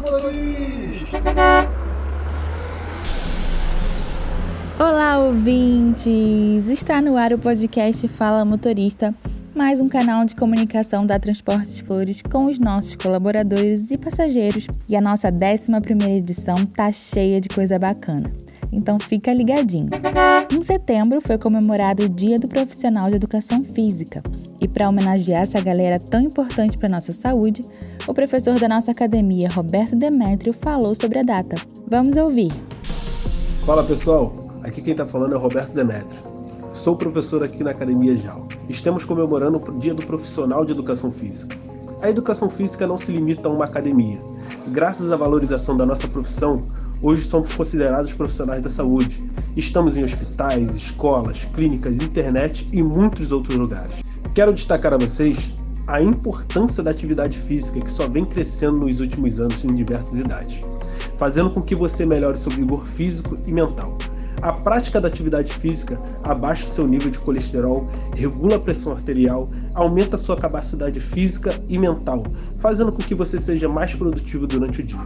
Motorista! Olá, ouvintes! Está no ar o podcast Fala Motorista, mais um canal de comunicação da Transportes Flores com os nossos colaboradores e passageiros. E a nossa 11 edição tá cheia de coisa bacana. Então fica ligadinho. Em setembro foi comemorado o Dia do Profissional de Educação Física. E para homenagear essa galera tão importante para nossa saúde, o professor da nossa academia, Roberto Demétrio, falou sobre a data. Vamos ouvir. Fala pessoal, Aqui quem está falando é o Roberto Demetrio. Sou professor aqui na Academia JAL. Estamos comemorando o Dia do Profissional de Educação Física. A educação física não se limita a uma academia. Graças à valorização da nossa profissão, hoje somos considerados profissionais da saúde. Estamos em hospitais, escolas, clínicas, internet e muitos outros lugares. Quero destacar a vocês a importância da atividade física que só vem crescendo nos últimos anos em diversas idades, fazendo com que você melhore seu vigor físico e mental. A prática da atividade física abaixa seu nível de colesterol, regula a pressão arterial, aumenta sua capacidade física e mental, fazendo com que você seja mais produtivo durante o dia.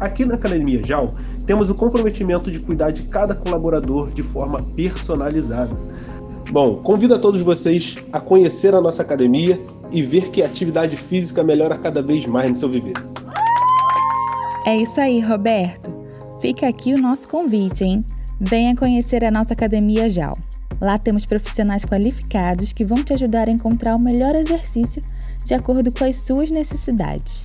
Aqui na Academia JAL, temos o comprometimento de cuidar de cada colaborador de forma personalizada. Bom, convido a todos vocês a conhecer a nossa academia e ver que a atividade física melhora cada vez mais no seu viver. É isso aí, Roberto. Fica aqui o nosso convite, hein? Venha conhecer a nossa Academia JAL. Lá temos profissionais qualificados que vão te ajudar a encontrar o melhor exercício de acordo com as suas necessidades.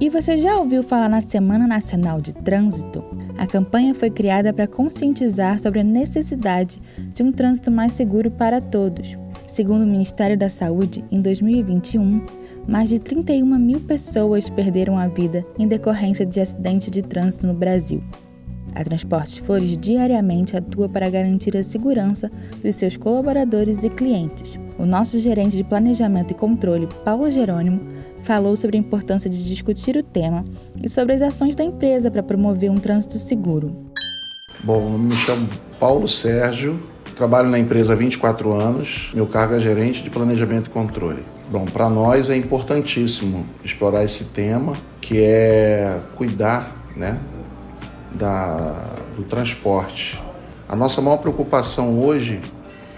E você já ouviu falar na Semana Nacional de Trânsito? A campanha foi criada para conscientizar sobre a necessidade de um trânsito mais seguro para todos. Segundo o Ministério da Saúde, em 2021, mais de 31 mil pessoas perderam a vida em decorrência de acidente de trânsito no Brasil. A Transportes Flores diariamente atua para garantir a segurança dos seus colaboradores e clientes. O nosso gerente de planejamento e controle, Paulo Jerônimo, falou sobre a importância de discutir o tema e sobre as ações da empresa para promover um trânsito seguro. Bom, me chamo Paulo Sérgio, trabalho na empresa há 24 anos, meu cargo é gerente de planejamento e controle. Bom, para nós é importantíssimo explorar esse tema, que é cuidar né, da, do transporte. A nossa maior preocupação hoje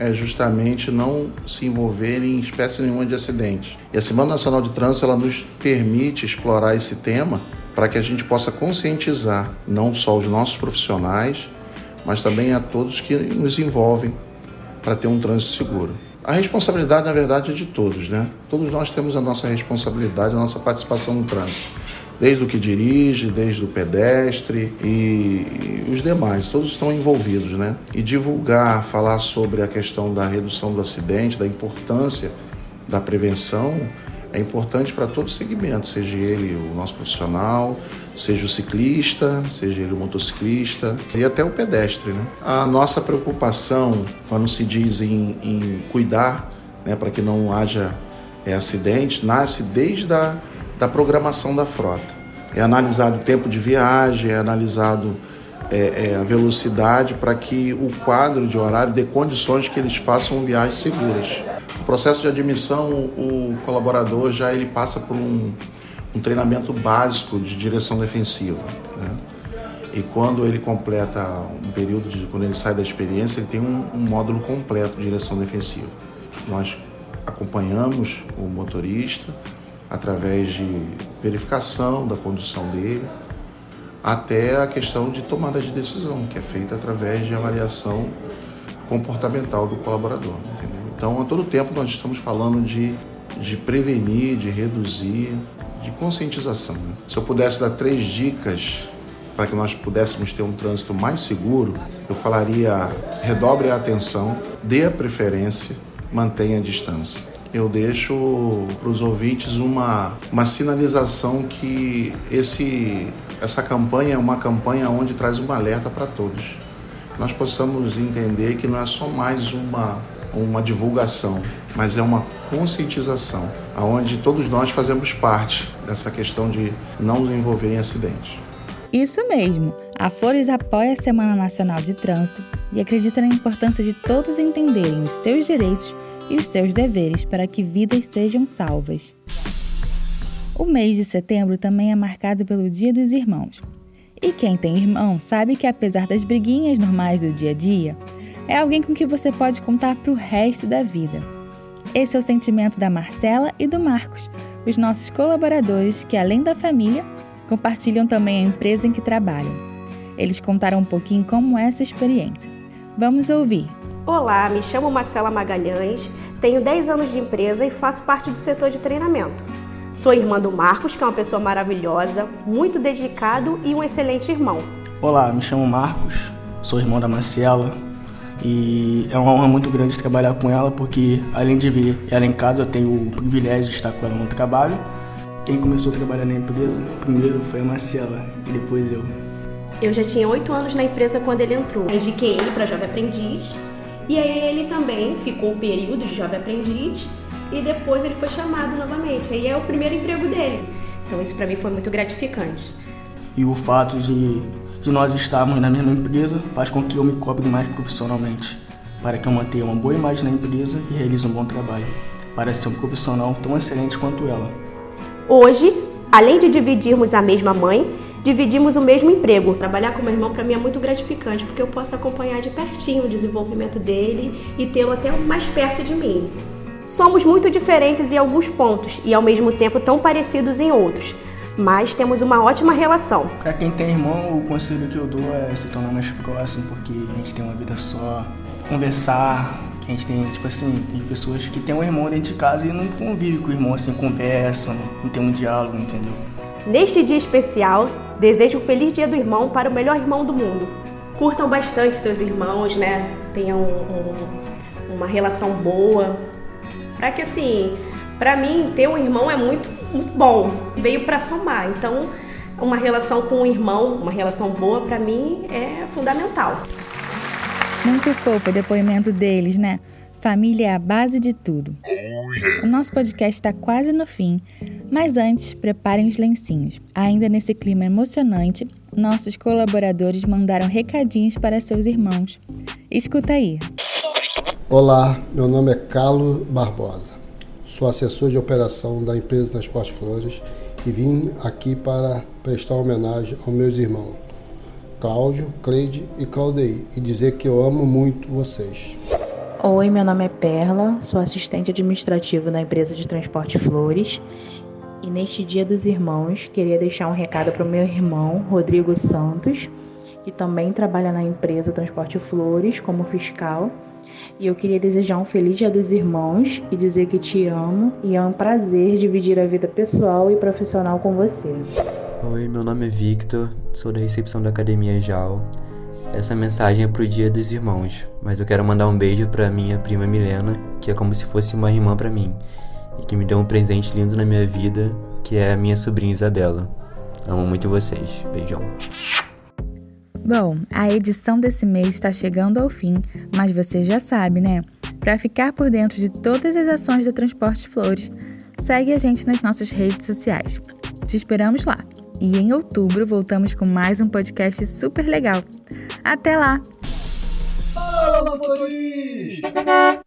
é justamente não se envolver em espécie nenhuma de acidente. E a Semana Nacional de Trânsito ela nos permite explorar esse tema para que a gente possa conscientizar não só os nossos profissionais, mas também a todos que nos envolvem para ter um trânsito seguro. A responsabilidade, na verdade, é de todos, né? Todos nós temos a nossa responsabilidade, a nossa participação no trânsito desde o que dirige, desde o pedestre e, e, os demais, todos estão envolvidos, né? E divulgar, falar sobre a questão da redução do acidente, da importância da prevenção, é importante para todo segmento, seja ele o nosso profissional, seja o ciclista, seja ele o motociclista e até o pedestre, né? A nossa preocupação, quando se diz em, em cuidar, né, para que não haja é, acidentes, nasce desde a da programação da frota. É analisado o tempo de viagem, é analisado é, é, a velocidade para que o quadro de horário dê condições que eles façam viagens seguras. O processo de admissão, o colaborador já ele passa por um, um treinamento básico de direção defensiva. Né? E quando ele completa um período de quando ele sai da experiência, ele tem um, um módulo completo de direção defensiva. Nós acompanhamos o motorista, através de verificação da condução dele, até a questão de tomada de decisão, que é feita através de avaliação comportamental do colaborador. Entendeu? Então, a todo tempo nós estamos falando de, de prevenir, de reduzir, de conscientização. Se eu pudesse dar três dicas para que nós pudéssemos ter um trânsito mais seguro, eu falaria: redobre a atenção, dê a preferência, mantenha a distância eu deixo para os ouvintes uma, uma sinalização que esse, essa campanha é uma campanha onde traz um alerta para todos. Nós possamos entender que não é só mais uma, uma divulgação, mas é uma conscientização, aonde todos nós fazemos parte dessa questão de não nos envolver em acidentes. Isso mesmo. A Flores apoia a Semana Nacional de Trânsito e acredita na importância de todos entenderem os seus direitos e os seus deveres para que vidas sejam salvas. O mês de setembro também é marcado pelo Dia dos Irmãos. E quem tem irmão sabe que, apesar das briguinhas normais do dia a dia, é alguém com que você pode contar para o resto da vida. Esse é o sentimento da Marcela e do Marcos, os nossos colaboradores que, além da família, compartilham também a empresa em que trabalham. Eles contaram um pouquinho como é essa experiência. Vamos ouvir. Olá, me chamo Marcela Magalhães, tenho 10 anos de empresa e faço parte do setor de treinamento. Sou irmã do Marcos, que é uma pessoa maravilhosa, muito dedicado e um excelente irmão. Olá, me chamo Marcos, sou irmão da Marcela e é uma honra muito grande trabalhar com ela porque, além de ver ela em casa, eu tenho o privilégio de estar com ela no trabalho. Quem começou a trabalhar na empresa primeiro foi a Marcela e depois eu. Eu já tinha 8 anos na empresa quando ele entrou. Eu indiquei ele para Jovem Aprendiz e aí ele também ficou o período de Jovem Aprendiz e depois ele foi chamado novamente. Aí é o primeiro emprego dele. Então isso para mim foi muito gratificante. E o fato de, de nós estarmos na mesma empresa faz com que eu me cobre mais profissionalmente, para que eu mantenha uma boa imagem na empresa e realize um bom trabalho, para ser um profissional tão excelente quanto ela. Hoje, além de dividirmos a mesma mãe, dividimos o mesmo emprego. Trabalhar com meu irmão para mim é muito gratificante, porque eu posso acompanhar de pertinho o desenvolvimento dele e tê-lo até mais perto de mim. Somos muito diferentes em alguns pontos e ao mesmo tempo tão parecidos em outros, mas temos uma ótima relação. Para quem tem irmão, o conselho que eu dou é se tornar mais próximo, porque a gente tem uma vida só, conversar, que a gente tem, tipo assim, tem pessoas que têm um irmão dentro de casa e não convivem com o irmão, assim, conversam, não tem um diálogo, entendeu? Neste dia especial, desejo um feliz dia do irmão para o melhor irmão do mundo. Curtam bastante seus irmãos, né? Tenham um, um, uma relação boa, para que assim, para mim ter um irmão é muito, muito bom, veio para somar. Então, uma relação com um irmão, uma relação boa para mim é fundamental. Muito fofo o depoimento deles, né? Família é a base de tudo. O nosso podcast está quase no fim, mas antes, preparem os lencinhos. Ainda nesse clima emocionante, nossos colaboradores mandaram recadinhos para seus irmãos. Escuta aí. Olá, meu nome é Carlos Barbosa. Sou assessor de operação da empresa Transporte Flores e vim aqui para prestar homenagem aos meus irmãos, Cláudio, Cleide e Claudei, e dizer que eu amo muito vocês. Oi, meu nome é Perla, sou assistente administrativa da empresa de Transporte Flores. E neste Dia dos Irmãos, queria deixar um recado para o meu irmão, Rodrigo Santos, que também trabalha na empresa Transporte Flores como fiscal e eu queria desejar um feliz Dia dos Irmãos e dizer que te amo e é um prazer dividir a vida pessoal e profissional com você. Oi, meu nome é Victor, sou da recepção da Academia JAL. Essa mensagem é pro Dia dos Irmãos, mas eu quero mandar um beijo pra minha prima Milena, que é como se fosse uma irmã para mim, e que me deu um presente lindo na minha vida, que é a minha sobrinha Isabela. Amo muito vocês. Beijão. Bom, a edição desse mês está chegando ao fim, mas você já sabe, né? Para ficar por dentro de todas as ações da Transporte Flores, segue a gente nas nossas redes sociais. Te esperamos lá. E em outubro voltamos com mais um podcast super legal. Até lá! Fala, motorista!